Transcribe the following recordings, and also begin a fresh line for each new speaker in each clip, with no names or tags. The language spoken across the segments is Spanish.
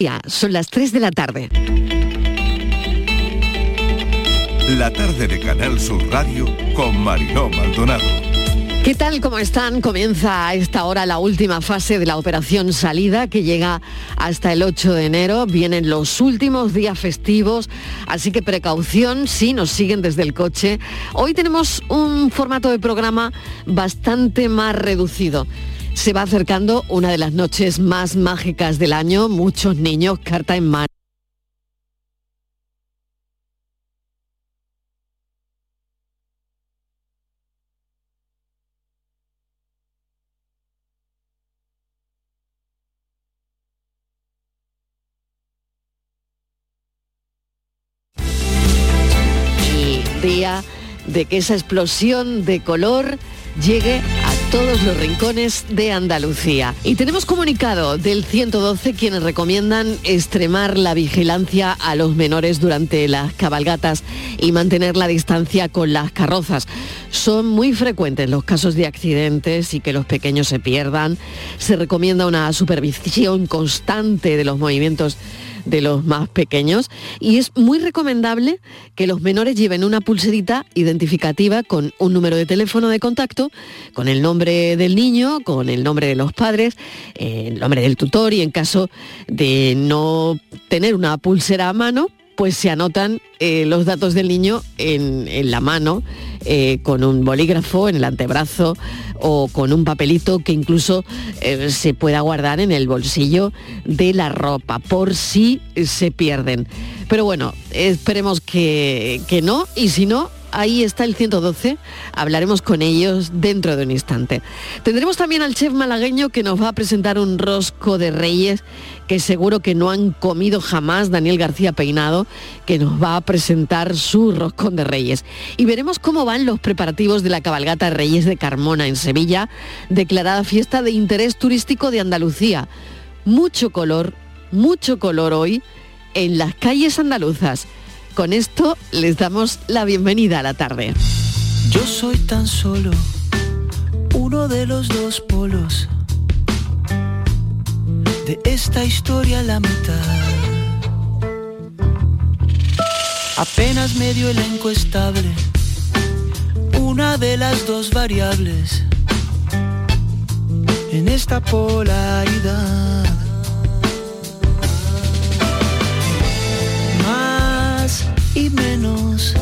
Ya, son las 3 de la tarde.
La tarde de Canal Sur Radio con Mariló Maldonado.
¿Qué tal? ¿Cómo están? Comienza a esta hora la última fase de la operación salida que llega hasta el 8 de enero. Vienen los últimos días festivos, así que precaución si nos siguen desde el coche. Hoy tenemos un formato de programa bastante más reducido. Se va acercando una de las noches más mágicas del año, muchos niños carta en mano. día de que esa explosión de color llegue a todos los rincones de Andalucía. Y tenemos comunicado del 112 quienes recomiendan extremar la vigilancia a los menores durante las cabalgatas y mantener la distancia con las carrozas. Son muy frecuentes los casos de accidentes y que los pequeños se pierdan. Se recomienda una supervisión constante de los movimientos de los más pequeños. Y es muy recomendable que los menores lleven una pulserita identificativa con un número de teléfono de contacto, con el nombre del niño, con el nombre de los padres, eh, el nombre del tutor y en caso de no tener una pulsera a mano, pues se anotan eh, los datos del niño en, en la mano, eh, con un bolígrafo en el antebrazo o con un papelito que incluso eh, se pueda guardar en el bolsillo de la ropa, por si se pierden. Pero bueno, esperemos que, que no, y si no, ahí está el 112, hablaremos con ellos dentro de un instante. Tendremos también al chef malagueño que nos va a presentar un rosco de reyes que seguro que no han comido jamás Daniel García Peinado, que nos va a presentar su roscón de reyes. Y veremos cómo van los preparativos de la cabalgata Reyes de Carmona en Sevilla, declarada fiesta de interés turístico de Andalucía. Mucho color, mucho color hoy en las calles andaluzas. Con esto les damos la bienvenida a la tarde.
Yo soy tan solo uno de los dos polos de esta historia la mitad. Apenas medio elenco estable, una de las dos variables en esta polaridad. Y menos,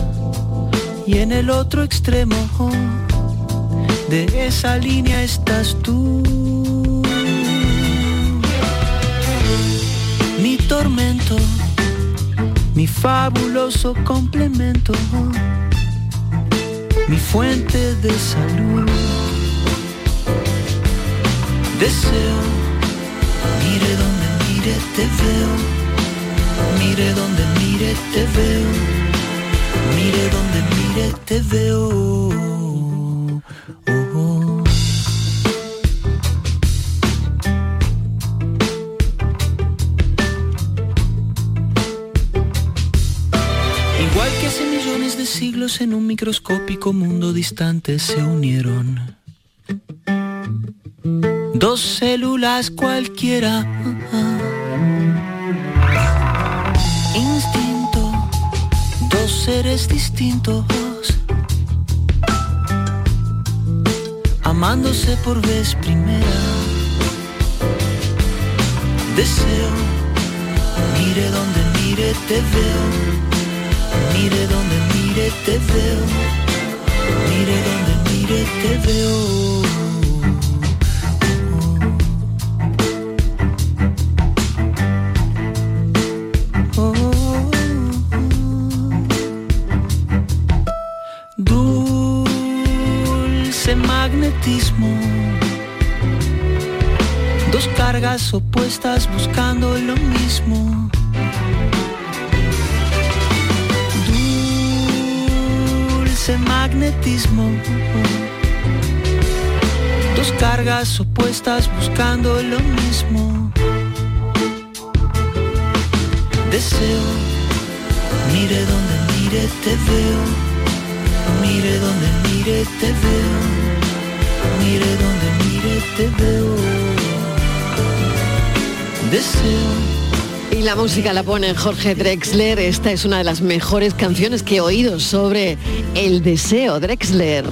y en el otro extremo de esa línea estás tú. Mi tormento, mi fabuloso complemento, mi fuente de salud. Deseo, mire donde mire te veo, mire donde mire te veo, mire donde mire te veo. Oh, oh. Igual que hace millones de siglos en un microscópico mundo distante se unieron. Dos células cualquiera. Seres distintos. Amándose por vez primera. Deseo, mire donde mire te veo. Mire donde mire te veo. Mire donde mire te veo. Dos cargas opuestas buscando lo mismo. Dulce magnetismo. Dos cargas opuestas buscando lo mismo. Deseo, mire donde mire te veo. Mire donde mire te veo. Mire donde mire te veo. Deseo.
Y la música la pone Jorge Drexler. Esta es una de las mejores canciones que he oído sobre el deseo, Drexler.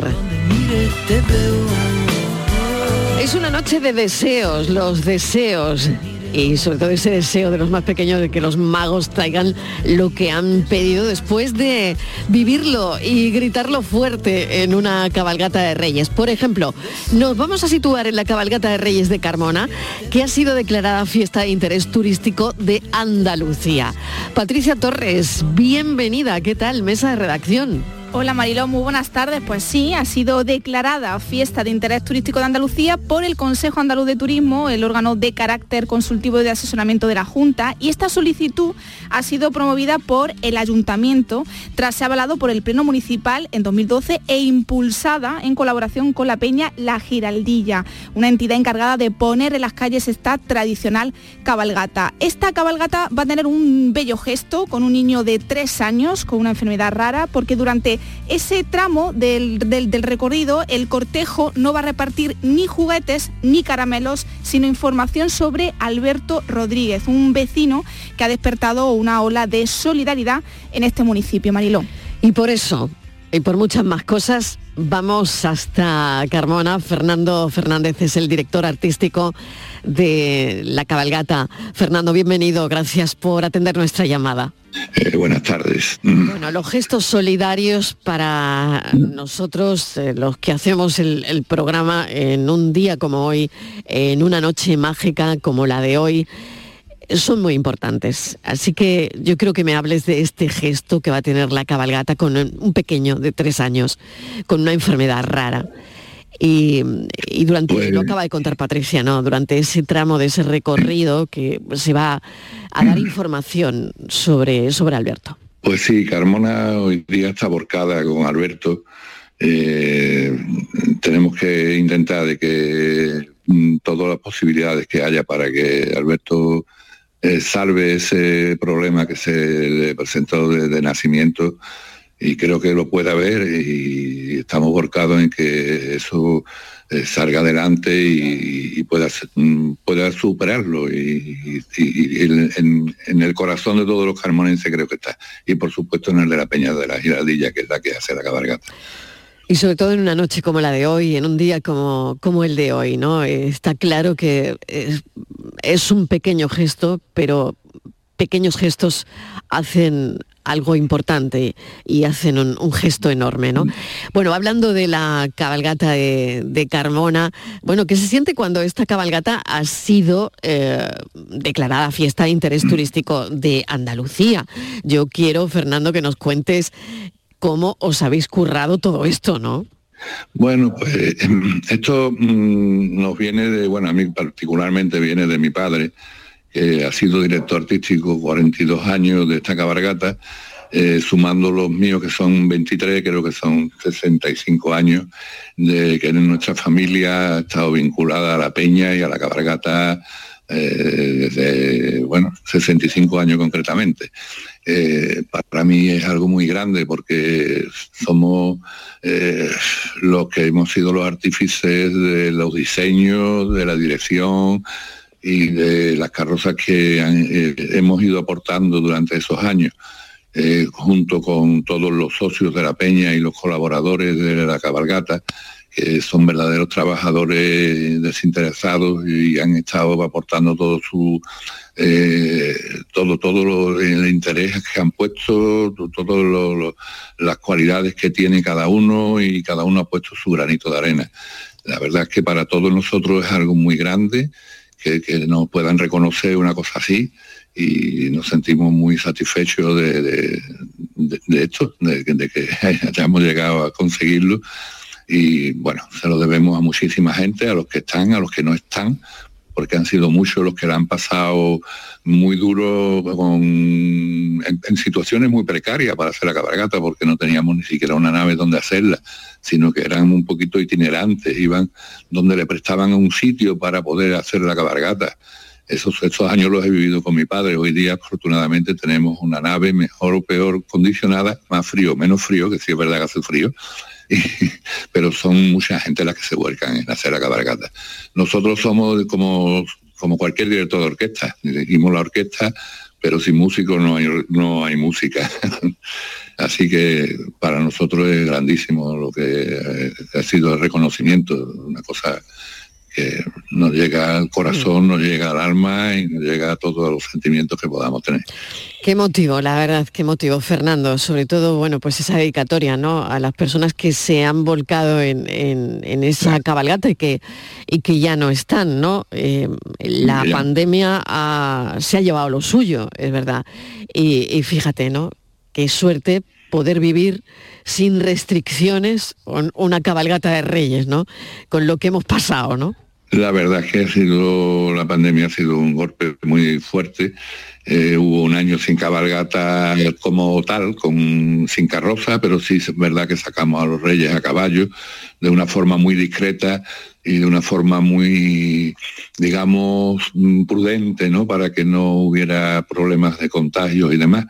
Es una noche de deseos, los deseos y sobre todo ese deseo de los más pequeños de que los magos traigan lo que han pedido después de vivirlo y gritarlo fuerte en una cabalgata de reyes. Por ejemplo, nos vamos a situar en la cabalgata de reyes de Carmona, que ha sido declarada fiesta de interés turístico de Andalucía. Patricia Torres, bienvenida, ¿qué tal? Mesa de redacción.
Hola Mariló, muy buenas tardes. Pues sí, ha sido declarada fiesta de interés turístico de Andalucía por el Consejo Andaluz de Turismo, el órgano de carácter consultivo y de asesoramiento de la Junta, y esta solicitud ha sido promovida por el Ayuntamiento tras ser avalado por el Pleno Municipal en 2012 e impulsada en colaboración con la Peña La Giraldilla, una entidad encargada de poner en las calles esta tradicional cabalgata. Esta cabalgata va a tener un bello gesto con un niño de tres años con una enfermedad rara porque durante ese tramo del, recorrido el cortejo no va a repartir ni juguetes ni caramelos, sino información sobre Alberto Rodríguez, un vecino que ha despertado una ola de solidaridad en este municipio, Mariló.
Y por eso, y por muchas más cosas, vamos hasta Carmona. Fernando Fernández es el director artístico de la cabalgata. Fernando, bienvenido. Gracias por atender nuestra llamada.
Eh, buenas tardes.
Bueno, los gestos solidarios para nosotros, eh, los que hacemos el, programa en un día como hoy, en una noche mágica como la de hoy, son muy importantes. Así que yo creo que me hables de este gesto que va a tener la cabalgata con un pequeño de tres años, con una enfermedad rara. Y, durante, lo pues acaba de contar Patricia, ¿no? Durante ese tramo de ese recorrido que se va a dar información sobre, sobre Alberto.
Pues sí, Carmona hoy día está borcada con Alberto. Eh, tenemos que intentar de que mm, todas las posibilidades que haya para que Alberto eh, salve ese problema que se le presentó de nacimiento y creo que lo pueda ver y estamos volcados en que eso eh, salga adelante y, pueda, mm, pueda superarlo y, en, el corazón de todos los carmonenses creo que está y por supuesto en el de la Peña de la Giradilla que es la que hace la cabalgata.
Y sobre todo en una noche como la de hoy, en un día como, como el de hoy, ¿no? Está claro que es, un pequeño gesto, pero pequeños gestos hacen algo importante y hacen un, gesto enorme, ¿no? Bueno, hablando de la cabalgata de, Carmona, bueno, ¿qué se siente cuando esta cabalgata ha sido eh, declarada fiesta de interés turístico de Andalucía? Yo quiero, Fernando, que nos cuentes cómo os habéis currado todo esto, ¿no?
Bueno, pues esto mm, nos viene de, bueno, a mí particularmente viene de mi padre, que ha sido director artístico 42 años de esta cabargata, eh, sumando los míos que son 23, creo que son 65 años, de que en nuestra familia ha estado vinculada a la peña y a la cabargata eh, desde, bueno, 65 años concretamente. Eh, para mí es algo muy grande porque somos los que hemos sido los artífices de los diseños, de la dirección, y de las carrozas que eh, hemos ido aportando durante esos años, eh, junto con todos los socios de la Peña y los colaboradores de la cabalgata, que son verdaderos trabajadores desinteresados y han estado aportando todo su eh, todo todo el interés que han puesto, todas las cualidades que tiene cada uno y cada uno ha puesto su granito de arena. La verdad es que para todos nosotros es algo muy grande que, nos puedan reconocer una cosa así y nos sentimos muy satisfechos de, esto, de, que hayamos llegado a conseguirlo. Y bueno, se lo debemos a muchísima gente, a los que están, a los que no están, porque han sido muchos los que la han pasado muy duro en, situaciones muy precarias para hacer la cabalgata, porque no teníamos ni siquiera una nave donde hacerla, sino que eran un poquito itinerantes, iban donde le prestaban un sitio para poder hacer la cabalgata. Esos, esos años los he vivido con mi padre. Hoy día, afortunadamente, tenemos una nave mejor o peor condicionada, más frío, menos frío, que sí es verdad que hace frío, pero son mucha gente las que se vuelcan en hacer la cabalgata. Nosotros somos como, como cualquier director de orquesta, dirigimos la orquesta, pero sin músico no hay, no hay música. Así que para nosotros es grandísimo lo que ha sido el reconocimiento, una cosa que nos llega al corazón, nos llega al alma y nos llega a todos los sentimientos que podamos tener.
Qué motivo, la verdad, qué motivo, Fernando. Sobre todo, bueno, pues esa dedicatoria, ¿no? A las personas que se han volcado en, esa cabalgata y que, y que ya no están, ¿no? Eh, la pandemia se ha llevado lo suyo, es verdad. Y, y fíjate, ¿no? Qué suerte poder vivir sin restricciones una cabalgata de reyes, ¿no? Con lo que hemos pasado, ¿no?
La verdad es que ha sido, la pandemia ha sido un golpe muy fuerte. Eh, hubo un año sin cabalgata como tal, sin carroza, pero sí es verdad que sacamos a los reyes a caballo de una forma muy discreta y de una forma muy, digamos, prudente, ¿no? Para que no hubiera problemas de contagios y demás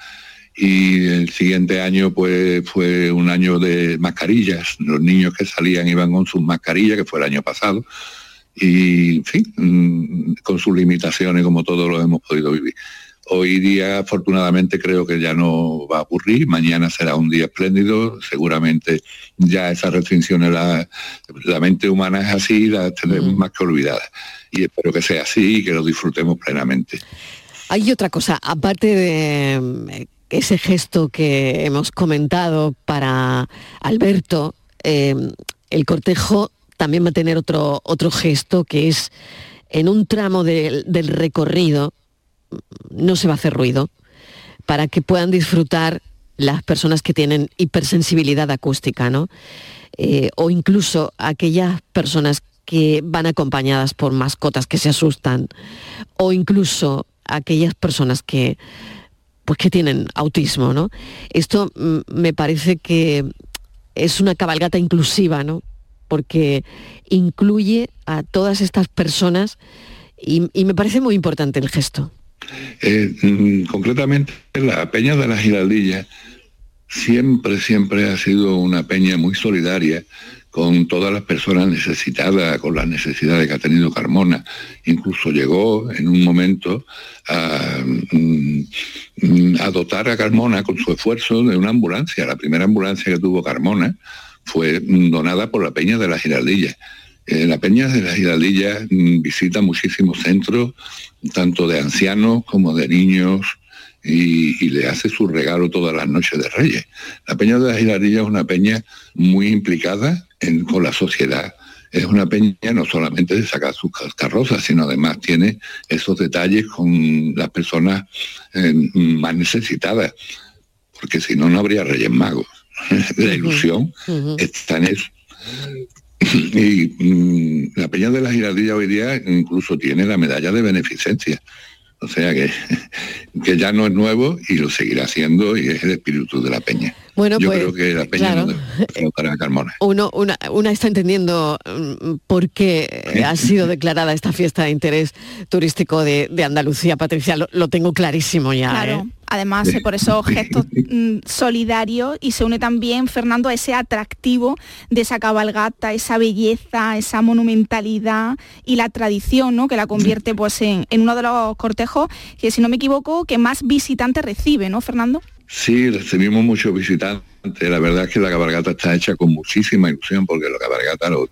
y el siguiente año pues fue un año de mascarillas, los niños que salían iban con sus mascarillas, que fue el año pasado, y en fin, mm, con sus limitaciones como todos lo hemos podido vivir. Hoy día, afortunadamente, creo que ya no va a ocurrir. Mañana será un día espléndido. Seguramente ya esas restricciones, la, la mente humana es así, las tenemos más que olvidadas. Y espero que sea así y que lo disfrutemos plenamente.
Hay otra cosa, aparte de eh, ese gesto que hemos comentado para Alberto, eh, el cortejo también va a tener otro, otro gesto que es en un tramo del recorrido, no se va a hacer ruido, para que puedan disfrutar las personas que tienen hipersensibilidad acústica, ¿no? Eh, o incluso aquellas personas que van acompañadas por mascotas que se asustan, o incluso aquellas personas que, pues, que tienen autismo, ¿no? Esto mm, me parece que es una cabalgata inclusiva, ¿no? Porque incluye a todas estas personas y, me parece muy importante el gesto.
Eh, mm, concretamente, la Peña de la Giraldilla siempre, siempre ha sido una peña muy solidaria con todas las personas necesitadas, con las necesidades que ha tenido Carmona. Incluso llegó en un momento a, mm, mm, a dotar a Carmona con su esfuerzo de una ambulancia, la primera ambulancia que tuvo Carmona, fue donada por la Peña de la Giraldilla. Eh, la Peña de la Giraldilla mm, visita muchísimos centros, tanto de ancianos como de niños, y, le hace su regalo todas las noches de Reyes. La Peña de la Giraldilla es una peña muy implicada con la sociedad. Es una peña no solamente de sacar sus carrozas, sino además tiene esos detalles con las personas eh, más necesitadas, porque si no, no habría Reyes Magos. La ilusión está en eso. Y mm, la Peña de la Girardilla hoy día incluso tiene la medalla de beneficencia. O sea que, que ya no es nuevo y lo seguirá siendo y es el espíritu de la peña.
Bueno,
Yo
pues,
creo que la peña no para Carmona.
Uno, una, una, está entendiendo mm, por qué ha sido declarada esta fiesta de interés turístico de, Andalucía, Patricia, lo, tengo clarísimo ya. ¿eh?
Además por esos gestos mm, solidarios y se une también, Fernando, a ese atractivo de esa cabalgata, esa belleza, esa monumentalidad y la tradición, ¿no? Que la convierte pues en, uno de los cortejos que, si no me equivoco, que más visitantes recibe, ¿no, Fernando?
Sí, recibimos muchos visitantes. La verdad es que la cabalgata está hecha con muchísima ilusión porque la cabalgata lo,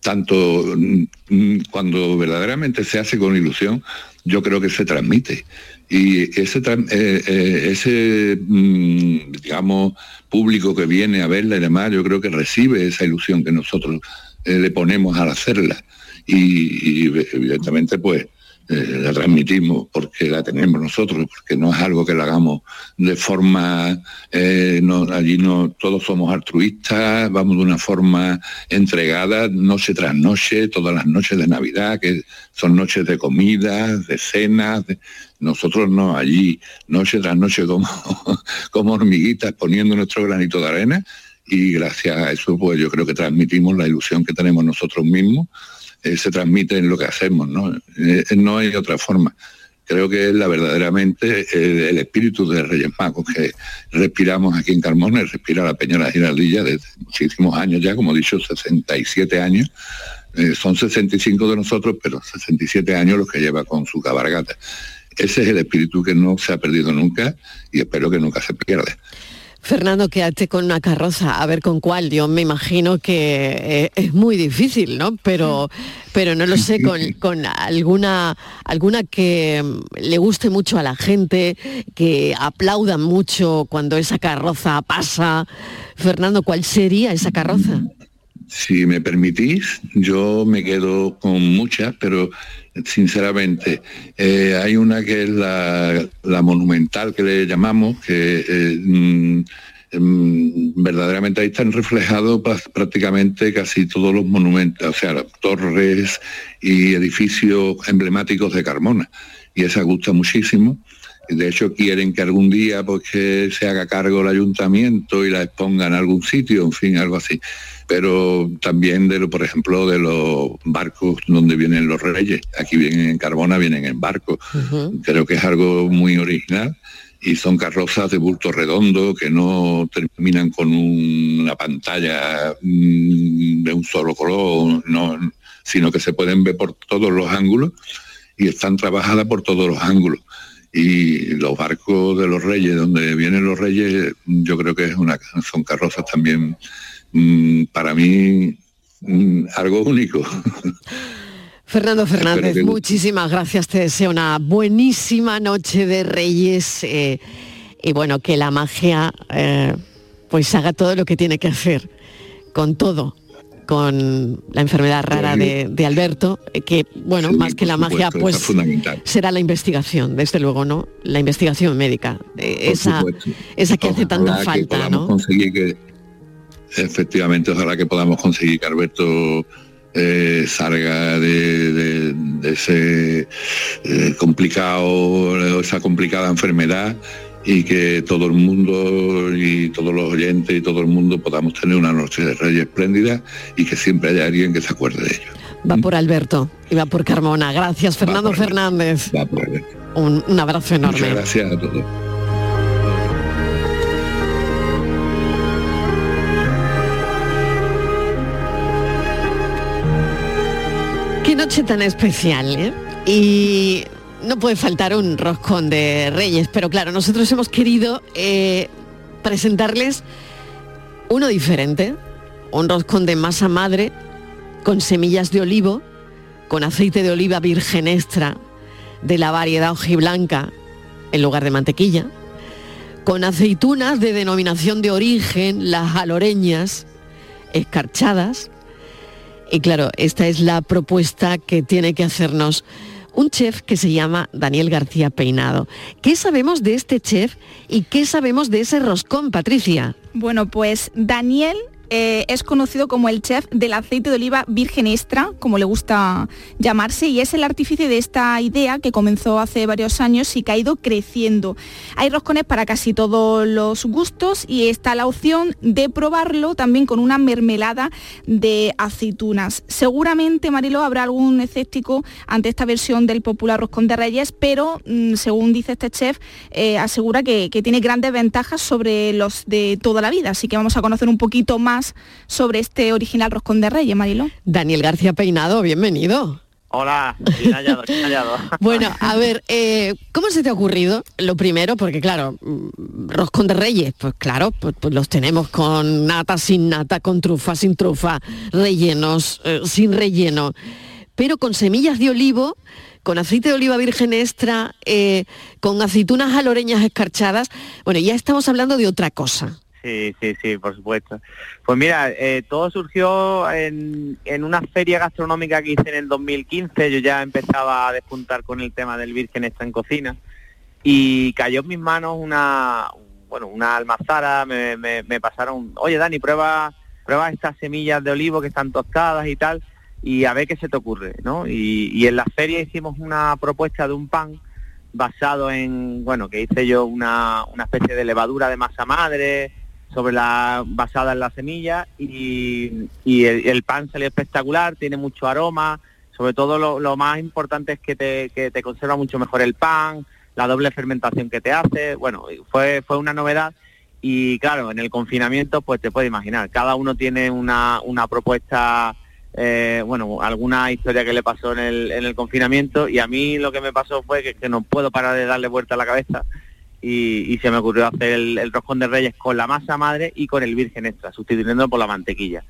tanto mm, mm, cuando verdaderamente se hace con ilusión, yo creo que se transmite. Y ese, eh, eh, ese mm, digamos, público que viene a verla y demás, yo creo que recibe esa ilusión que nosotros eh, le ponemos al hacerla. y evidentemente, pues, la transmitimos porque la tenemos nosotros, porque no es algo que la hagamos de forma, eh, allí no todos somos altruistas, vamos de una forma entregada, noche tras noche, todas las noches de Navidad, que son noches de comida, de cenas, nosotros no, allí noche tras noche como hormiguitas poniendo nuestro granito de arena y gracias a eso pues yo creo que transmitimos la ilusión que tenemos nosotros mismos eh, se transmite en lo que hacemos, ¿no? Eh, no hay otra forma. Creo que es la verdaderamente el, espíritu de Reyes Magos que respiramos aquí en Carmona, respira la Peña la Giraldilla desde muchísimos años ya, como he dicho, 67 años. Eh, son 65 de nosotros, pero 67 años los que lleva con su cabargata. Ese es el espíritu que no se ha perdido nunca y espero que nunca se pierda.
Fernando, quédate con una carroza, a ver con cuál. Yo me imagino que eh, es muy difícil, ¿no? Pero, pero no lo sé, con, con, alguna, alguna que mm, le guste mucho a la gente, que aplaudan mucho cuando esa carroza pasa. Fernando, ¿cuál sería esa carroza?
Si me permitís, yo me quedo con muchas, pero sinceramente, eh, hay una que es la, monumental que le llamamos, que eh, mm, mm, verdaderamente ahí están reflejados prácticamente casi todos los monumentos, o sea, torres y edificios emblemáticos de Carmona. Y esa gusta muchísimo. De hecho, quieren que algún día pues, se haga cargo el ayuntamiento y la expongan en algún sitio, en fin, algo así pero también de lo, por ejemplo, de los barcos donde vienen los reyes. Aquí vienen en Carbona, vienen en barco. Creo que es algo muy original y son carrozas de bulto redondo que no terminan con una pantalla mm, de un solo color, sino que se pueden ver por todos los ángulos y están trabajadas por todos los ángulos. Y los barcos de los reyes, donde vienen los reyes, yo creo que es una, son carrozas también Mm, para mí mm, algo único.
Fernando Fernández, muchísimas gracias. Te deseo una buenísima noche de Reyes eh, y bueno, que la magia eh, pues haga todo lo que tiene que hacer, con todo, con la enfermedad rara de, Alberto, eh, que bueno, más que la magia, pues será la investigación, desde luego, ¿no? La investigación médica, esa, esa que hace tanta falta, ¿no?
Efectivamente, ojalá que podamos conseguir que Alberto eh, salga de, ese eh, complicado, esa complicada enfermedad y que todo el mundo y todos los oyentes y todo el mundo podamos tener una noche de reyes espléndida y que siempre haya alguien que se acuerde de ello.
Va por Alberto y va por Carmona. Gracias, Fernando Fernández. Un, un abrazo enorme.
Muchas gracias a todos.
Tan especial, ¿eh? Y no puede faltar un roscón de reyes, pero claro, nosotros hemos querido eh, presentarles uno diferente, un roscón de masa madre con semillas de olivo, con aceite de oliva virgen extra de la variedad hojiblanca en lugar de mantequilla, con aceitunas de denominación de origen, las aloreñas, escarchadas, y claro, esta es la propuesta que tiene que hacernos un chef que se llama Daniel García Peinado. ¿Qué sabemos de este chef y qué sabemos de ese roscón, Patricia?
Bueno, pues Daniel eh, es conocido como el chef del aceite de oliva virgen extra, como le gusta llamarse, y es el artífice de esta idea que comenzó hace varios años y que ha ido creciendo. Hay roscones para casi todos los gustos y está la opción de probarlo también con una mermelada de aceitunas. Seguramente, Marilo, habrá algún escéptico ante esta versión del popular roscón de reyes, pero mm, según dice este chef, eh, asegura que, que tiene grandes ventajas sobre los de toda la vida. Así que vamos a conocer un poquito más sobre este original roscón de reyes, Marilo.
Daniel García Peinado, bienvenido.
Hola, bien hallado, bien hallado.
bueno, a ver, eh, ¿cómo se te ha ocurrido? Lo primero, porque claro, mm, roscón de reyes, pues claro, pues, pues, los tenemos con nata, sin nata, con trufa, sin trufa, rellenos, eh, sin relleno, pero con semillas de olivo, con aceite de oliva virgen extra, eh, con aceitunas aloreñas escarchadas. Bueno, ya estamos hablando de otra cosa.
Sí, sí, sí, por supuesto. Pues mira, eh, todo surgió en, en, una feria gastronómica que hice en el 2015. Yo ya empezaba a despuntar con el tema del virgen extra en cocina y cayó en mis manos una, bueno, una almazara. Me, me, pasaron, oye Dani, prueba, prueba estas semillas de olivo que están tostadas y tal y a ver qué se te ocurre, ¿no? Y, y en la feria hicimos una propuesta de un pan basado en, bueno, que hice yo una, una especie de levadura de masa madre, sobre la basada en la semilla y, el, pan salió espectacular, tiene mucho aroma, sobre todo lo, más importante es que te, conserva mucho mejor el pan, la doble fermentación que te hace, bueno, fue, fue una novedad y claro, en el confinamiento pues te puedes imaginar, cada uno tiene una, propuesta eh, bueno, alguna historia que le pasó en el, en el confinamiento y a mí lo que me pasó fue que, no puedo parar de darle vuelta a la cabeza y, se me ocurrió hacer el, roscón de reyes con la masa madre y con el virgen extra, sustituyéndolo por la mantequilla.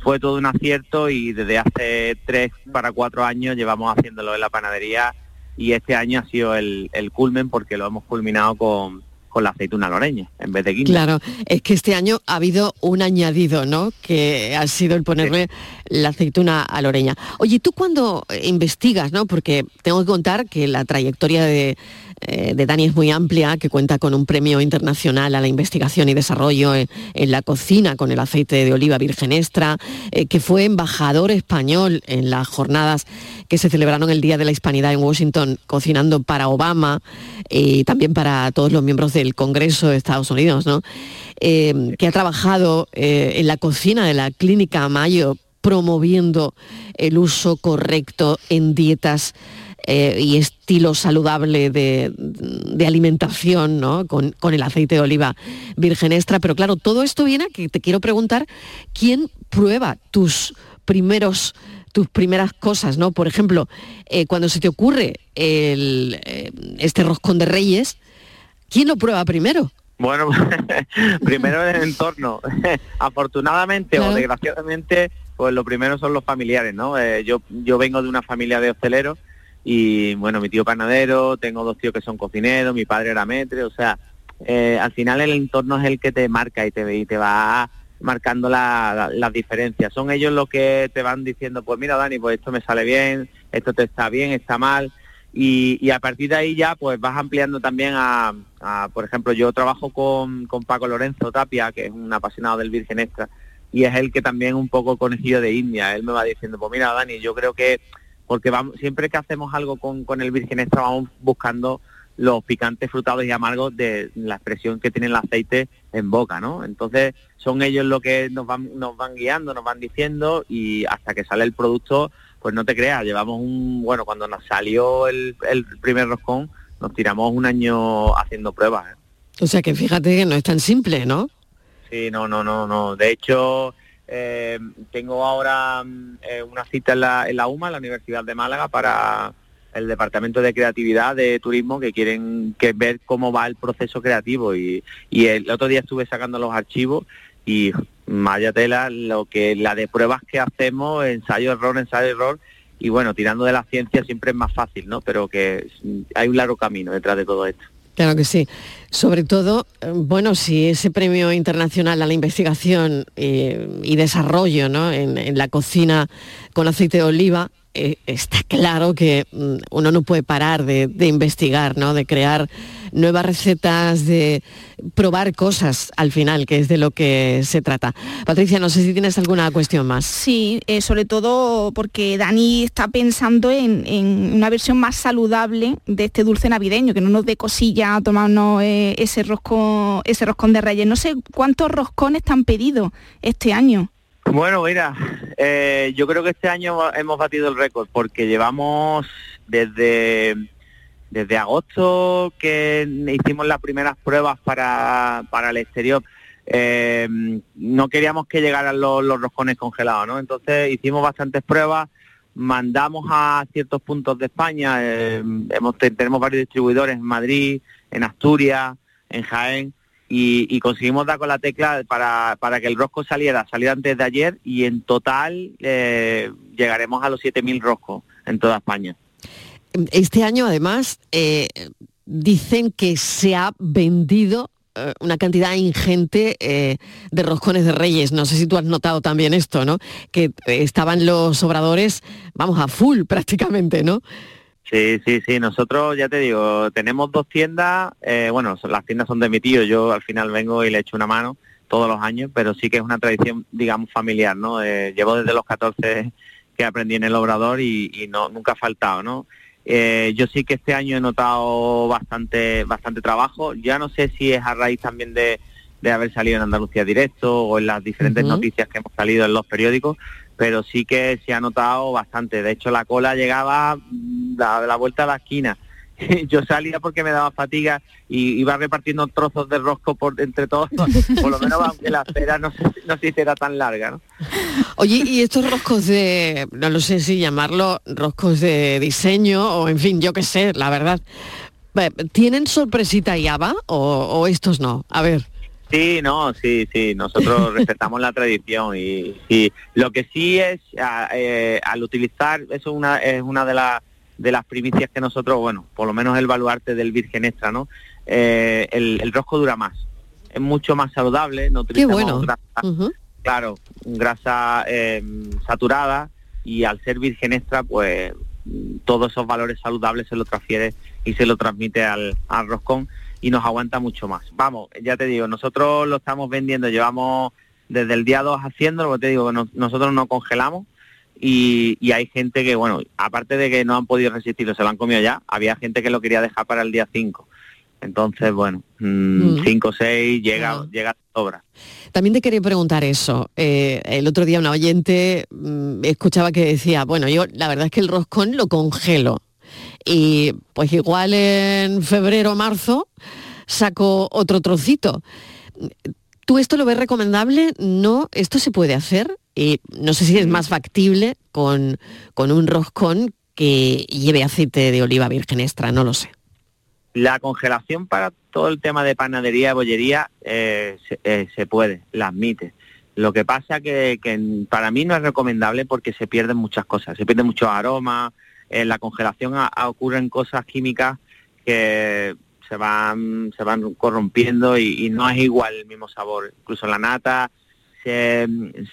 Fue todo un acierto y desde hace tres para cuatro años llevamos haciéndolo en la panadería y este año ha sido el, el culmen porque lo hemos culminado con, con la aceituna loreña en vez de guinda.
Claro, es que este año ha habido un añadido, ¿no? Que ha sido el ponerle la aceituna a loreña. Oye, tú cuando investigas, ¿no? Porque tengo que contar que la trayectoria de, eh, de Dani es muy amplia, que cuenta con un premio internacional a la investigación y desarrollo en, la cocina con el aceite de oliva virgen extra, eh, que fue embajador español en las jornadas que se celebraron el Día de la Hispanidad en Washington, cocinando para Obama y también para todos los miembros del Congreso de Estados Unidos, ¿no? Eh, que ha trabajado en la cocina de la Clínica Mayo promoviendo el uso correcto en dietas eh, y estilo saludable de, alimentación, ¿no? Con, el aceite de oliva virgen extra. Pero claro, todo esto viene a que te quiero preguntar, ¿quién prueba tus primeros tus primeras cosas, ¿no? Por ejemplo, eh, cuando se te ocurre el, eh, este roscón de reyes, ¿quién lo prueba primero?
Bueno, primero el entorno. Afortunadamente o desgraciadamente, pues lo primero son los familiares, ¿no? yo, yo vengo de una familia de hosteleros y bueno, mi tío panadero, tengo dos tíos que son cocineros, mi padre era metre, o sea, eh, al final el entorno es el que te marca y te, y te va marcando las diferencias. Son ellos los que te van diciendo, pues mira Dani, pues esto me sale bien, esto te está bien, está mal. Y, a partir de ahí ya pues vas ampliando también a, por ejemplo, yo trabajo con, con Paco Lorenzo Tapia, que es un apasionado del Virgen Extra, y es el que también un poco conocido de India. Él me va diciendo, pues mira Dani, yo creo que porque vamos, siempre que hacemos algo con, con el virgen extra vamos buscando los picantes frutados y amargos de la expresión que tiene el aceite en boca, ¿no? Entonces son ellos los que nos van, nos van guiando, nos van diciendo y hasta que sale el producto, pues no te creas, llevamos un, bueno, cuando nos salió el, el primer roscón, nos tiramos un año haciendo pruebas. ¿eh?
O sea que fíjate que no es tan simple, ¿no?
Sí, no, no, no, no. De hecho, eh, tengo ahora mm, eh, una cita en la, en la UMA, la Universidad de Málaga, para el Departamento de Creatividad de Turismo que quieren que ver cómo va el proceso creativo y, el otro día estuve sacando los archivos y Maya Tela, lo que la de pruebas que hacemos, ensayo error, ensayo error y bueno, tirando de la ciencia siempre es más fácil, ¿no? Pero que hay un largo camino detrás de todo esto.
Claro que sí. Sobre todo, eh, bueno, si ese premio internacional a la investigación eh, y desarrollo en, la cocina con aceite de oliva, eh, está claro que mm, uno no puede parar de, investigar, ¿no? de crear nuevas recetas, de probar cosas al final, que es de lo que se trata. Patricia, no sé si tienes alguna cuestión más.
Sí, eh, sobre todo porque Dani está pensando en, una versión más saludable de este dulce navideño, que no nos dé cosilla tomarnos eh, ese, roscón, ese roscón de reyes. No sé cuántos roscones te han pedido este año.
Bueno, mira, eh, yo creo que este año hemos batido el récord porque llevamos desde desde agosto que hicimos las primeras pruebas para, el exterior, eh, no queríamos que llegaran los, roscones congelados, ¿no? Entonces hicimos bastantes pruebas, mandamos a ciertos puntos de España, eh, hemos, tenemos varios distribuidores en Madrid, en Asturias, en Jaén, y, conseguimos dar con la tecla para, que el rosco saliera, saliera antes de ayer y en total eh, llegaremos a los 7.000 roscos en toda España.
Este año, además, eh, dicen que se ha vendido eh, una cantidad ingente de roscones de reyes. No sé si tú has notado también esto, ¿no? Que estaban los obradores, vamos, a full prácticamente, ¿no?
Sí, sí, sí. Nosotros, ya te digo, tenemos dos tiendas. bueno, las tiendas son de mi tío. Yo al final vengo y le echo una mano todos los años, pero sí que es una tradición, digamos, familiar, ¿no? llevo desde los 14 que aprendí en el obrador y, y no nunca ha faltado, ¿no? Eh, yo sí que este año he notado bastante, bastante trabajo. Ya no sé si es a raíz también de, haber salido en Andalucía Directo o en las diferentes noticias que hemos salido en los periódicos, pero sí que se ha notado bastante. De hecho, la cola llegaba a mm, la vuelta a la esquina. yo salía porque me daba fatiga y iba repartiendo trozos de rosco por entre todos, por lo menos aunque la espera no no se hiciera tan larga, ¿no?
Oye, y estos roscos de, no lo sé si llamarlo roscos de diseño o en fin, yo qué sé, la verdad. Eh, ¿Tienen sorpresita y haba o, o estos no? A ver.
Sí, no, sí, sí, nosotros respetamos la tradición y, y, lo que sí es, eh, al utilizar, eso una, es una de las de las primicias que nosotros, bueno, por lo menos el baluarte del Virgen Extra, ¿no? Eh, el, rosco dura más, es mucho más saludable, no utilizamos
Qué bueno.
grasa, claro, grasa eh, saturada y al ser Virgen Extra, pues todos esos valores saludables se lo transfiere y se lo transmite al, al roscón y nos aguanta mucho más. Vamos, ya te digo, nosotros lo estamos vendiendo, llevamos desde el día 2 haciéndolo, te digo no, nosotros no congelamos, y, hay gente que, bueno, aparte de que no han podido resistirlo, se lo han comido ya, había gente que lo quería dejar para el día 5. Entonces, bueno, 5 mm, o 6 llega, llega sobra.
También te quería preguntar eso. Eh, el otro día una oyente mm, escuchaba que decía, bueno, yo la verdad es que el roscón lo congelo. Y pues igual en febrero o marzo saco otro trocito. ¿Tú esto lo ves recomendable? No, esto se puede hacer. Y no sé si es más factible con, con un roscón que lleve aceite de oliva virgen extra, no lo sé.
La congelación para todo el tema de panadería, bollería, eh, eh, se, puede, la admite. Lo que pasa que, que para mí no es recomendable porque se pierden muchas cosas, se pierden muchos aromas, en la congelación ocurren cosas químicas que se van, se van corrompiendo y, y, no es igual el mismo sabor. Incluso la nata se,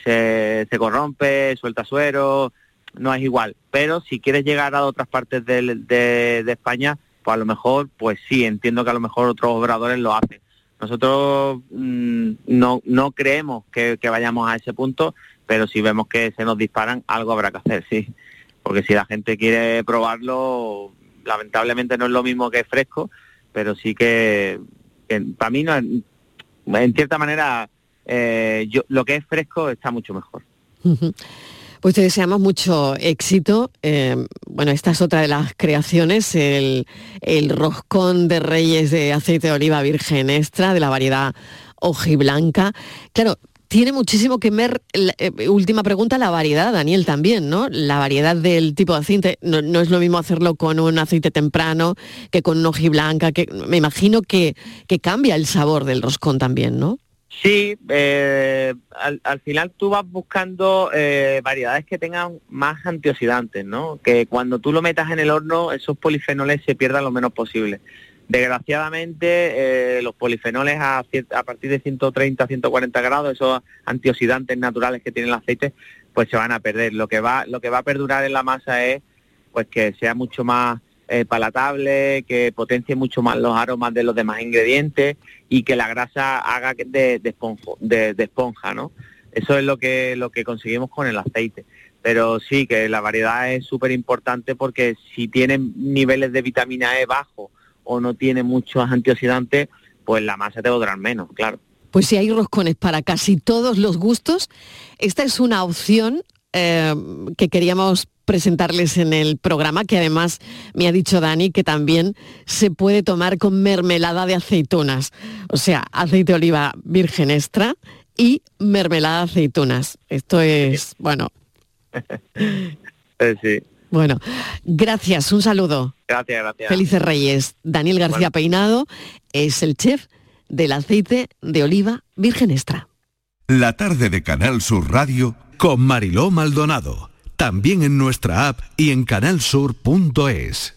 se, corrompe, suelta suero, no es igual. Pero si quieres llegar a otras partes de, de, España, pues a lo mejor, pues sí, entiendo que a lo mejor otros obradores lo hacen. Nosotros mm, no, no creemos que, que, vayamos a ese punto, pero si vemos que se nos disparan, algo habrá que hacer, sí. Porque si la gente quiere probarlo, lamentablemente no es lo mismo que fresco, pero sí que, para mí en cierta manera eh, lo que es fresco está mucho mejor.
Pues te deseamos mucho éxito. Eh, bueno, esta es otra de las creaciones, el, el, roscón de reyes de aceite de oliva virgen extra de la variedad hojiblanca. Claro, tiene muchísimo que ver, eh, última pregunta, la variedad, Daniel, también, ¿no? La variedad del tipo de aceite, no, es lo mismo hacerlo con un aceite temprano que con un hojiblanca, que me imagino que, que cambia el sabor del roscón también, ¿no?
Sí, eh, al, final tú vas buscando eh, variedades que tengan más antioxidantes, ¿no? Que cuando tú lo metas en el horno, esos polifenoles se pierdan lo menos posible. Desgraciadamente, eh, los polifenoles a, a, partir de 130, 140 grados, esos antioxidantes naturales que tiene el aceite, pues se van a perder. Lo que va, lo que va a perdurar en la masa es pues que sea mucho más eh, palatable, que potencie mucho más los aromas de los demás ingredientes y que la grasa haga de, de, de, esponja, ¿no? Eso es lo que, lo que conseguimos con el aceite. Pero sí, que la variedad es súper importante porque si tiene niveles de vitamina E bajo o no tiene muchos antioxidantes, pues la masa te va a durar menos, claro.
Pues si hay roscones para casi todos los gustos, esta es una opción eh, que queríamos presentarles en el programa, que además me ha dicho Dani que también se puede tomar con mermelada de aceitunas, o sea, aceite de oliva virgen extra y mermelada de aceitunas. Esto es, bueno.
Eh, sí.
Bueno, gracias, un saludo.
Gracias, gracias.
Felices Reyes. Daniel García Peinado es el chef del aceite de oliva virgen extra.
La tarde de Canal Sur Radio con Mariló Maldonado también en nuestra app y en canalsur.es.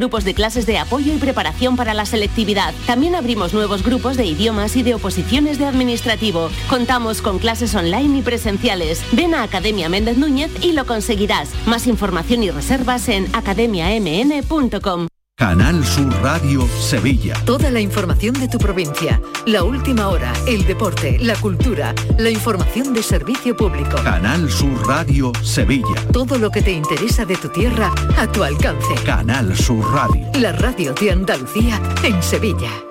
grupos de clases de apoyo y preparación para la selectividad. También abrimos nuevos grupos de idiomas y de oposiciones de administrativo. Contamos con clases online y presenciales. Ven a Academia Méndez Núñez y lo conseguirás. Más información y reservas en academiamn.com.
Canal Sur Radio Sevilla.
Toda la información de tu provincia, la última hora, el deporte, la cultura, la información de servicio público.
Canal Sur Radio Sevilla.
Todo lo que te interesa de tu tierra a tu alcance.
Canal Sur Radio.
La radio de Andalucía en Sevilla.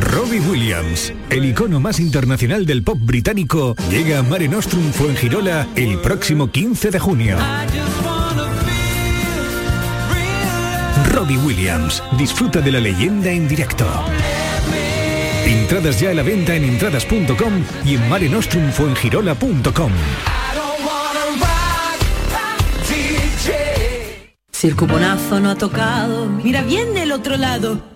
Robbie Williams, el icono más internacional del pop británico, llega a Mare Nostrum Fuengirola el próximo 15 de junio. Robbie Williams, disfruta de la leyenda en directo. Entradas ya a la venta en entradas.com y en marenostrumfuengirola.com.
Si el cuponazo no ha tocado, mira bien del otro lado.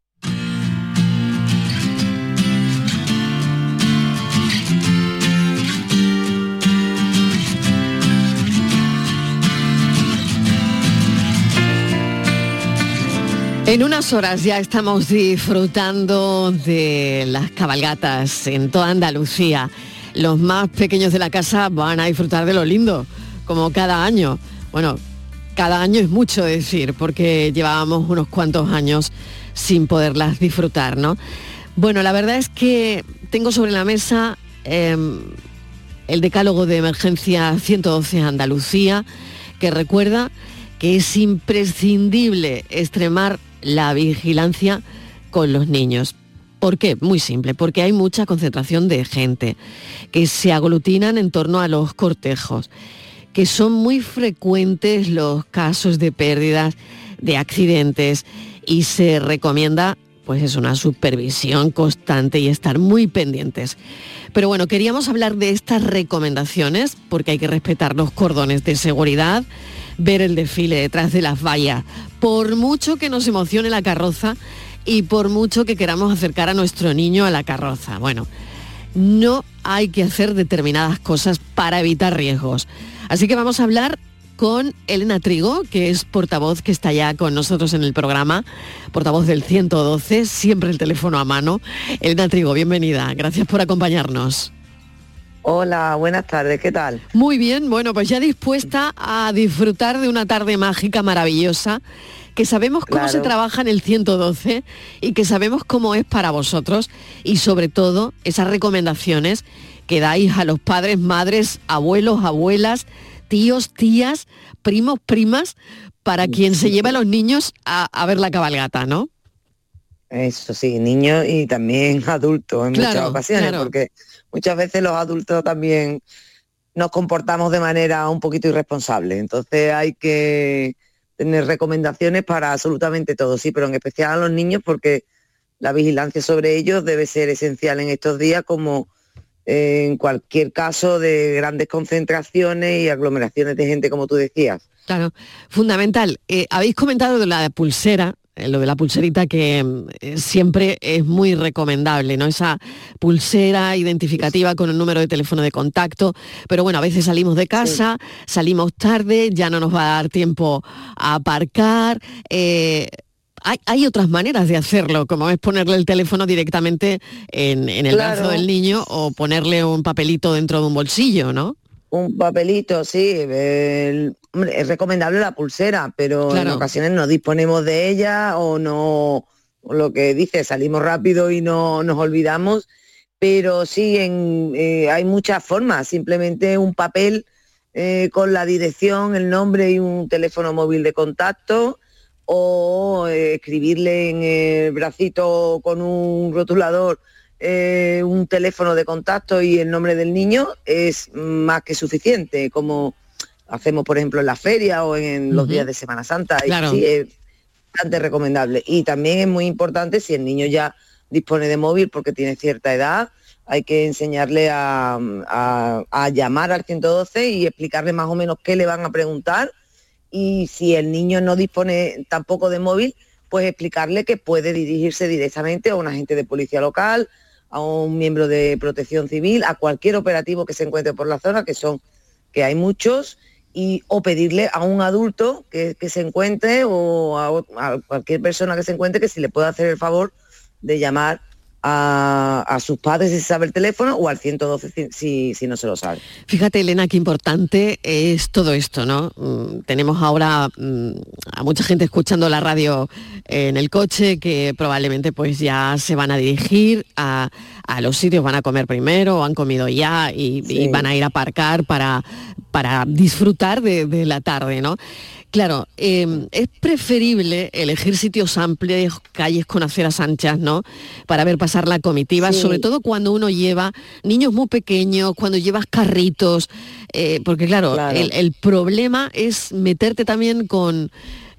En unas horas ya estamos disfrutando de las cabalgatas en toda Andalucía. Los más pequeños de la casa van a disfrutar de lo lindo, como cada año. Bueno, cada año es mucho decir, porque llevábamos unos cuantos años sin poderlas disfrutar, ¿no? Bueno, la verdad es que tengo sobre la mesa em, el decálogo de emergencia 112 Andalucía, que recuerda que es imprescindible extremar la vigilancia con los niños. ¿Por qué? Muy simple, porque hay mucha concentración de gente que se aglutinan en torno a los cortejos, que son muy frecuentes los casos de pérdidas, de accidentes y se recomienda pues es una supervisión constante y estar muy pendientes. Pero bueno, queríamos hablar de estas recomendaciones porque hay que respetar los cordones de seguridad, ver el desfile detrás de las vallas, por mucho que nos emocione la carroza y por mucho que queramos acercar a nuestro niño a la carroza. Bueno, no hay que hacer determinadas cosas para evitar riesgos. Así que vamos a hablar con Elena Trigo, que es portavoz que está ya con nosotros en el programa, portavoz del 112, siempre el teléfono a mano. Elena Trigo, bienvenida, gracias por acompañarnos.
Hola, buenas tardes, ¿qué tal?
Muy bien, bueno, pues ya dispuesta a disfrutar de una tarde mágica maravillosa, que sabemos cómo se trabaja en el 112 y que sabemos cómo es para vosotros y sobre todo esas recomendaciones que dais a los padres, madres, abuelos, abuelas, tíos, tías, primos, primas, para quien se lleva a los niños a, ver la cabalgata, ¿no?
Eso sí, niños y también adultos en muchas ocasiones, porque muchas veces los adultos también nos comportamos de manera un poquito irresponsable. Entonces hay que tener recomendaciones para absolutamente todo, sí, pero en especial a los niños porque la vigilancia sobre ellos debe ser esencial en estos días como en cualquier caso de grandes concentraciones y aglomeraciones de gente, como tú decías.
Claro, fundamental. Eh, habéis comentado de la pulsera, lo de la pulserita que eh, siempre es muy recomendable, ¿no? Esa pulsera identificativa con un número de teléfono de contacto, pero bueno, a veces salimos de casa, salimos tarde, ya no nos va a dar tiempo a aparcar. Eh, hay, otras maneras de hacerlo, como es ponerle el teléfono directamente en, el brazo del niño o ponerle un papelito dentro de un bolsillo, ¿no?
Un papelito, sí. Hombre, es recomendable la pulsera, pero en ocasiones no disponemos de ella o no, lo que dice, salimos rápido y no nos olvidamos. Pero sí, en, eh, hay muchas formas. Simplemente un papel eh, con la dirección, el nombre y un teléfono móvil de contacto o eh, escribirle en el bracito con un rotulador un teléfono de contacto y el nombre del niño es más que suficiente, como hacemos, por ejemplo, en la feria o en los días de Semana Santa.
Claro.
Y es bastante recomendable. Y también es muy importante si el niño ya dispone de móvil porque tiene cierta edad, hay que enseñarle a, llamar al 112 y explicarle más o menos qué le van a preguntar. Y si el niño no dispone tampoco de móvil, pues explicarle que puede dirigirse directamente a un agente de policía local, a un miembro de protección civil, a cualquier operativo que se encuentre por la zona, que son, que hay muchos, y, o pedirle a un adulto que, se encuentre o a, cualquier persona que se encuentre que si le pueda hacer el favor de llamar a, sus padres si sabe el teléfono o al 112 si, si, no se lo sabe.
Fíjate, Elena, qué importante es todo esto, ¿no? Mm, tenemos ahora mm, a mucha gente escuchando la radio en el coche que probablemente pues ya se van a dirigir a, los sitios, van a comer primero o han comido ya y, van a ir a aparcar para, para disfrutar de, de la tarde, ¿no? Claro, em, es preferible elegir sitios amplios, calles con aceras anchas, ¿no? Para ver pasar la comitiva, sobre todo cuando uno lleva niños muy pequeños, cuando llevas carritos, eh, porque claro, El, problema es meterte también con,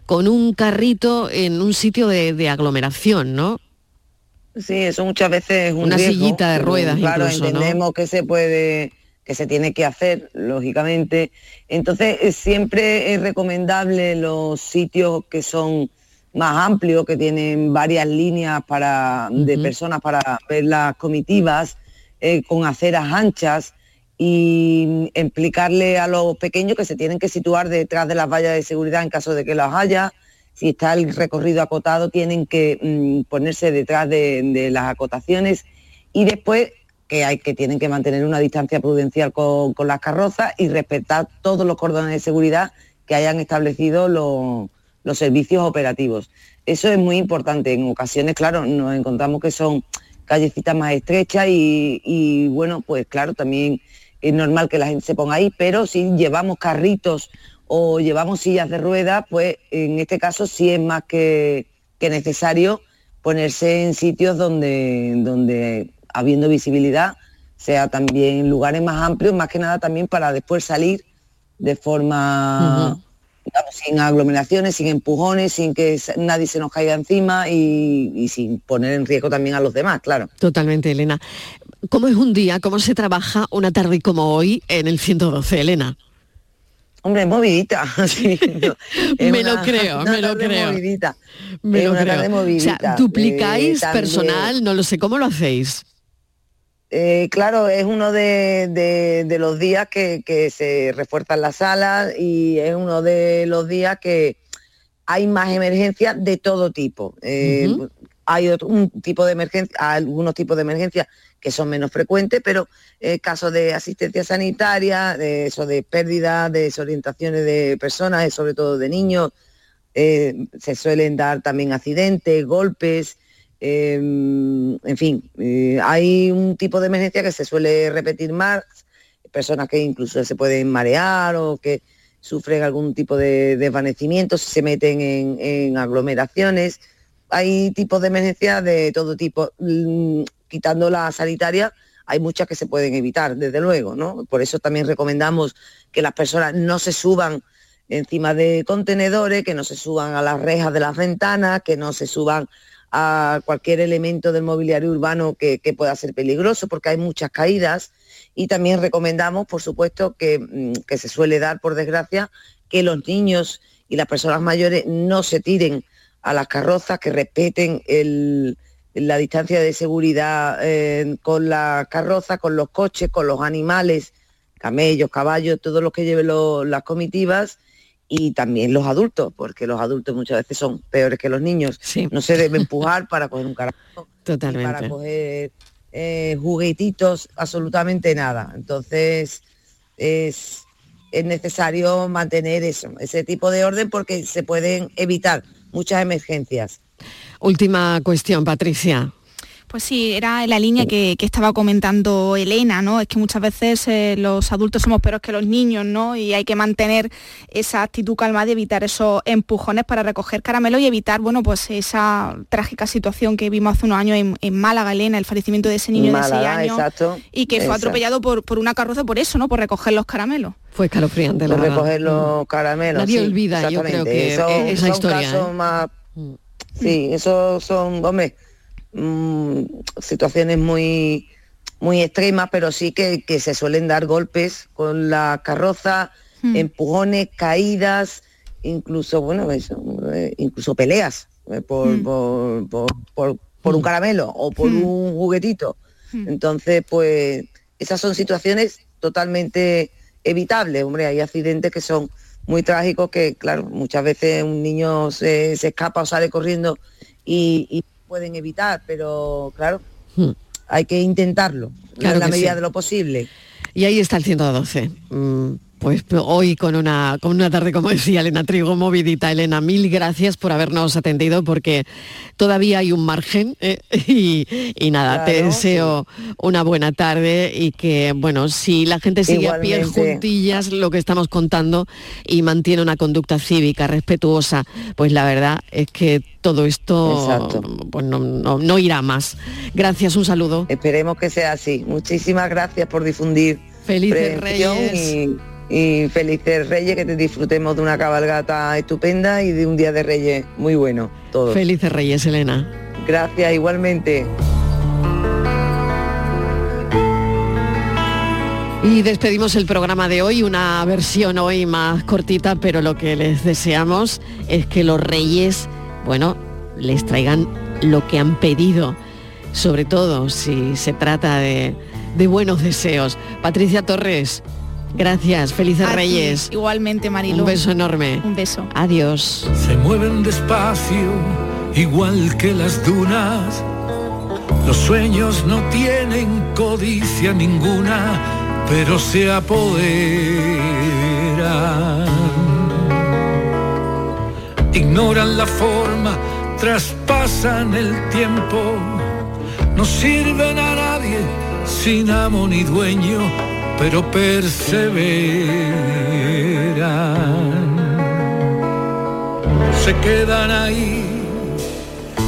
con un carrito en un sitio de, aglomeración, ¿no?
Sí, eso muchas veces es un
Una sillita de ruedas
Claro, entendemos que se puede que se tiene que hacer, lógicamente. Entonces, eh, siempre es recomendable los sitios que son más amplios, que tienen varias líneas para, de personas para ver las comitivas, eh, con aceras anchas y explicarle a los pequeños que se tienen que situar detrás de las vallas de seguridad en caso de que las haya. Si está el recorrido acotado, tienen que mm, ponerse detrás de las acotaciones y después que, hay, que tienen que mantener una distancia prudencial con, las carrozas y respetar todos los cordones de seguridad que hayan establecido los, servicios operativos. Eso es muy importante. En ocasiones, claro, nos encontramos que son callecitas más estrechas y, bueno, pues claro, también es normal que la gente se ponga ahí, pero si llevamos carritos o llevamos sillas de ruedas, pues en este caso sí es más que, que necesario ponerse en sitios donde, donde habiendo visibilidad, sea también lugares más amplios, más que nada también para después salir de forma, sin aglomeraciones, sin empujones, sin que nadie se nos caiga encima y, sin poner en riesgo también a los demás, claro.
Totalmente, Elena. ¿Cómo es un día, cómo se trabaja una tarde como hoy en el 112, Elena?
Hombre, movidita, sí,
me lo creo, me lo creo.
Movidita.
Me lo creo. O sea, duplicáis personal, no lo sé, ¿cómo lo hacéis?
Eh, claro, es uno de, los días que, se refuerzan las salas y es uno de los días que hay más emergencias de todo tipo. Eh, hay otro, un tipo de emergencia, algunos tipos de emergencias que son menos frecuentes, pero eh, casos de asistencia sanitaria, de eso de pérdida, de desorientaciones de personas, sobre todo de niños, se suelen dar también accidentes, golpes, Em, en fin, eh, hay un tipo de emergencia que se suele repetir más, personas que incluso se pueden marear o que sufren algún tipo de desvanecimiento, se meten en, aglomeraciones. Hay tipos de emergencia de todo tipo. Mm, quitando la sanitaria, hay muchas que se pueden evitar, desde luego, ¿no? Por eso también recomendamos que las personas no se suban encima de contenedores, que no se suban a las rejas de las ventanas, que no se suban a cualquier elemento del mobiliario urbano que, pueda ser peligroso, porque hay muchas caídas. Y también recomendamos, por supuesto, que, mm, que se suele dar, por desgracia, que los niños y las personas mayores no se tiren a las carrozas, que respeten la distancia de seguridad eh, con la carroza, con los coches, con los animales, camellos, caballos, todos los que lleven las comitivas y también los adultos, porque los adultos muchas veces son peores que los niños. No se debe empujar para coger un carajo,
Totalmente.
para coger eh, juguetitos, absolutamente nada. Entonces, es, es necesario mantener eso, ese tipo de orden porque se pueden evitar muchas emergencias.
Última cuestión, Patricia.
Pues sí, era la línea que, estaba comentando Elena, ¿no? Es que muchas veces eh, los adultos somos peores que los niños, ¿no? Y hay que mantener esa actitud calma de evitar esos empujones para recoger caramelo y evitar, bueno, pues esa trágica situación que vimos hace unos años en, Málaga, Elena, el fallecimiento de ese niño de 6 años. y que fue atropellado por, una carroza por eso, ¿no? Por recoger los caramelos.
Fue escalofriante, la
Por recoger los caramelos.
Nadie olvida, yo creo que esa historia. ¿eh?
más... Sí, esos son, hombre Mm, situaciones muy muy extremas, pero sí que, se suelen dar golpes con la carroza, hmm. empujones, caídas, incluso, bueno, eh, incluso peleas eh, hmm. por, por, por, un hmm. caramelo o por un juguetito. Entonces, pues esas son situaciones totalmente evitables. Hombre, hay accidentes que son muy trágicos que, claro, muchas veces un niño se, escapa o sale corriendo y pueden evitar, pero claro, hmm. hay que intentarlo en la medida de lo posible.
Y ahí está el 112. Pues hoy con una, con una tarde, como decía Elena Trigo, movidita. Elena, mil gracias por habernos atendido porque todavía hay un margen eh, y, nada, te deseo una buena tarde y que, bueno, si la gente sigue a pie juntillas lo que estamos contando y mantiene una conducta cívica respetuosa, pues la verdad es que todo esto pues no, irá más. Gracias, un saludo.
Esperemos que sea así. Muchísimas gracias por difundir.
Felices Reyes
y felices Reyes, que te disfrutemos de una cabalgata estupenda y de un día de Reyes muy bueno. Todos.
Felices Reyes, Elena.
Gracias, igualmente.
Y despedimos el programa de hoy, una versión hoy más cortita, pero lo que les deseamos es que los reyes, bueno, les traigan lo que han pedido, sobre todo si se trata de, de buenos deseos. Patricia Torres, Gracias, felices Reyes.
igualmente, Marilu.
Un beso enorme.
Un beso.
Adiós.
Se mueven despacio, igual que las dunas. Los sueños no tienen codicia ninguna, pero se apoderan. Ignoran la forma, traspasan el tiempo, no sirven a nadie sin amo ni dueño pero perseveran. Se quedan ahí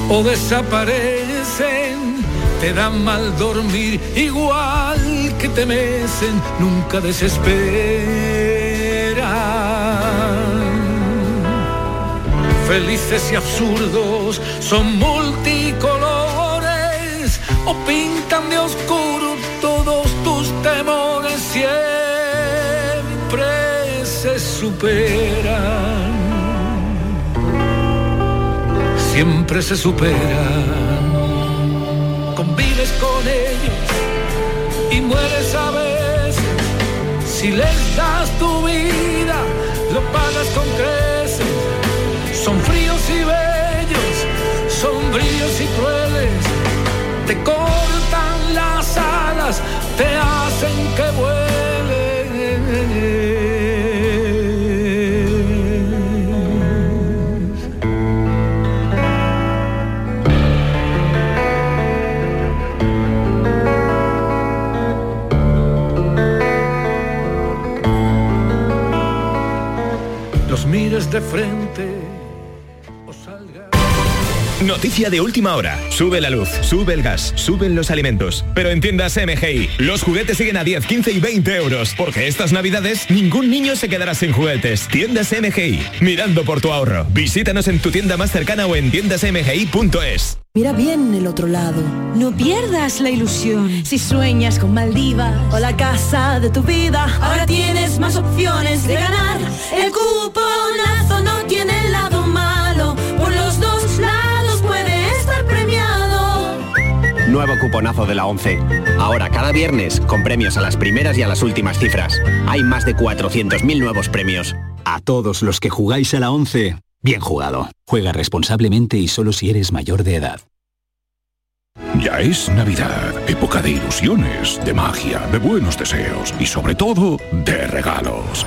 o desaparecen, te dan mal dormir, igual que te mecen, nunca desesperan. Felices y absurdos son multicolores o pintan de oscuro siempre se superan. Siempre se superan. Convives con ellos y mueres a veces. Si les das tu vida, lo pagas con creces. Son fríos y bellos, sombríos y crueles. Te de frente
Noticia de última hora. Sube la luz, sube el gas, suben los alimentos. Pero en tiendas MGI, los juguetes siguen a 10, 15 y 20 euros. Porque estas navidades ningún niño se quedará sin juguetes. Tiendas MGI, mirando por tu ahorro. Visítanos en tu tienda más cercana o en tiendasmgi.es.
Mira bien el otro lado. No pierdas la ilusión. Si sueñas con Maldivas o la casa de tu vida, ahora tienes más opciones de ganar. El cuponazo
Nuevo cuponazo de la 11. Ahora cada viernes con premios a las primeras y a las últimas cifras. Hay más de 400.000 nuevos premios.
A todos los que jugáis a la 11, bien jugado. Juega responsablemente y solo si eres mayor de edad.
Ya es Navidad, época de ilusiones, de magia, de buenos deseos y sobre todo de regalos.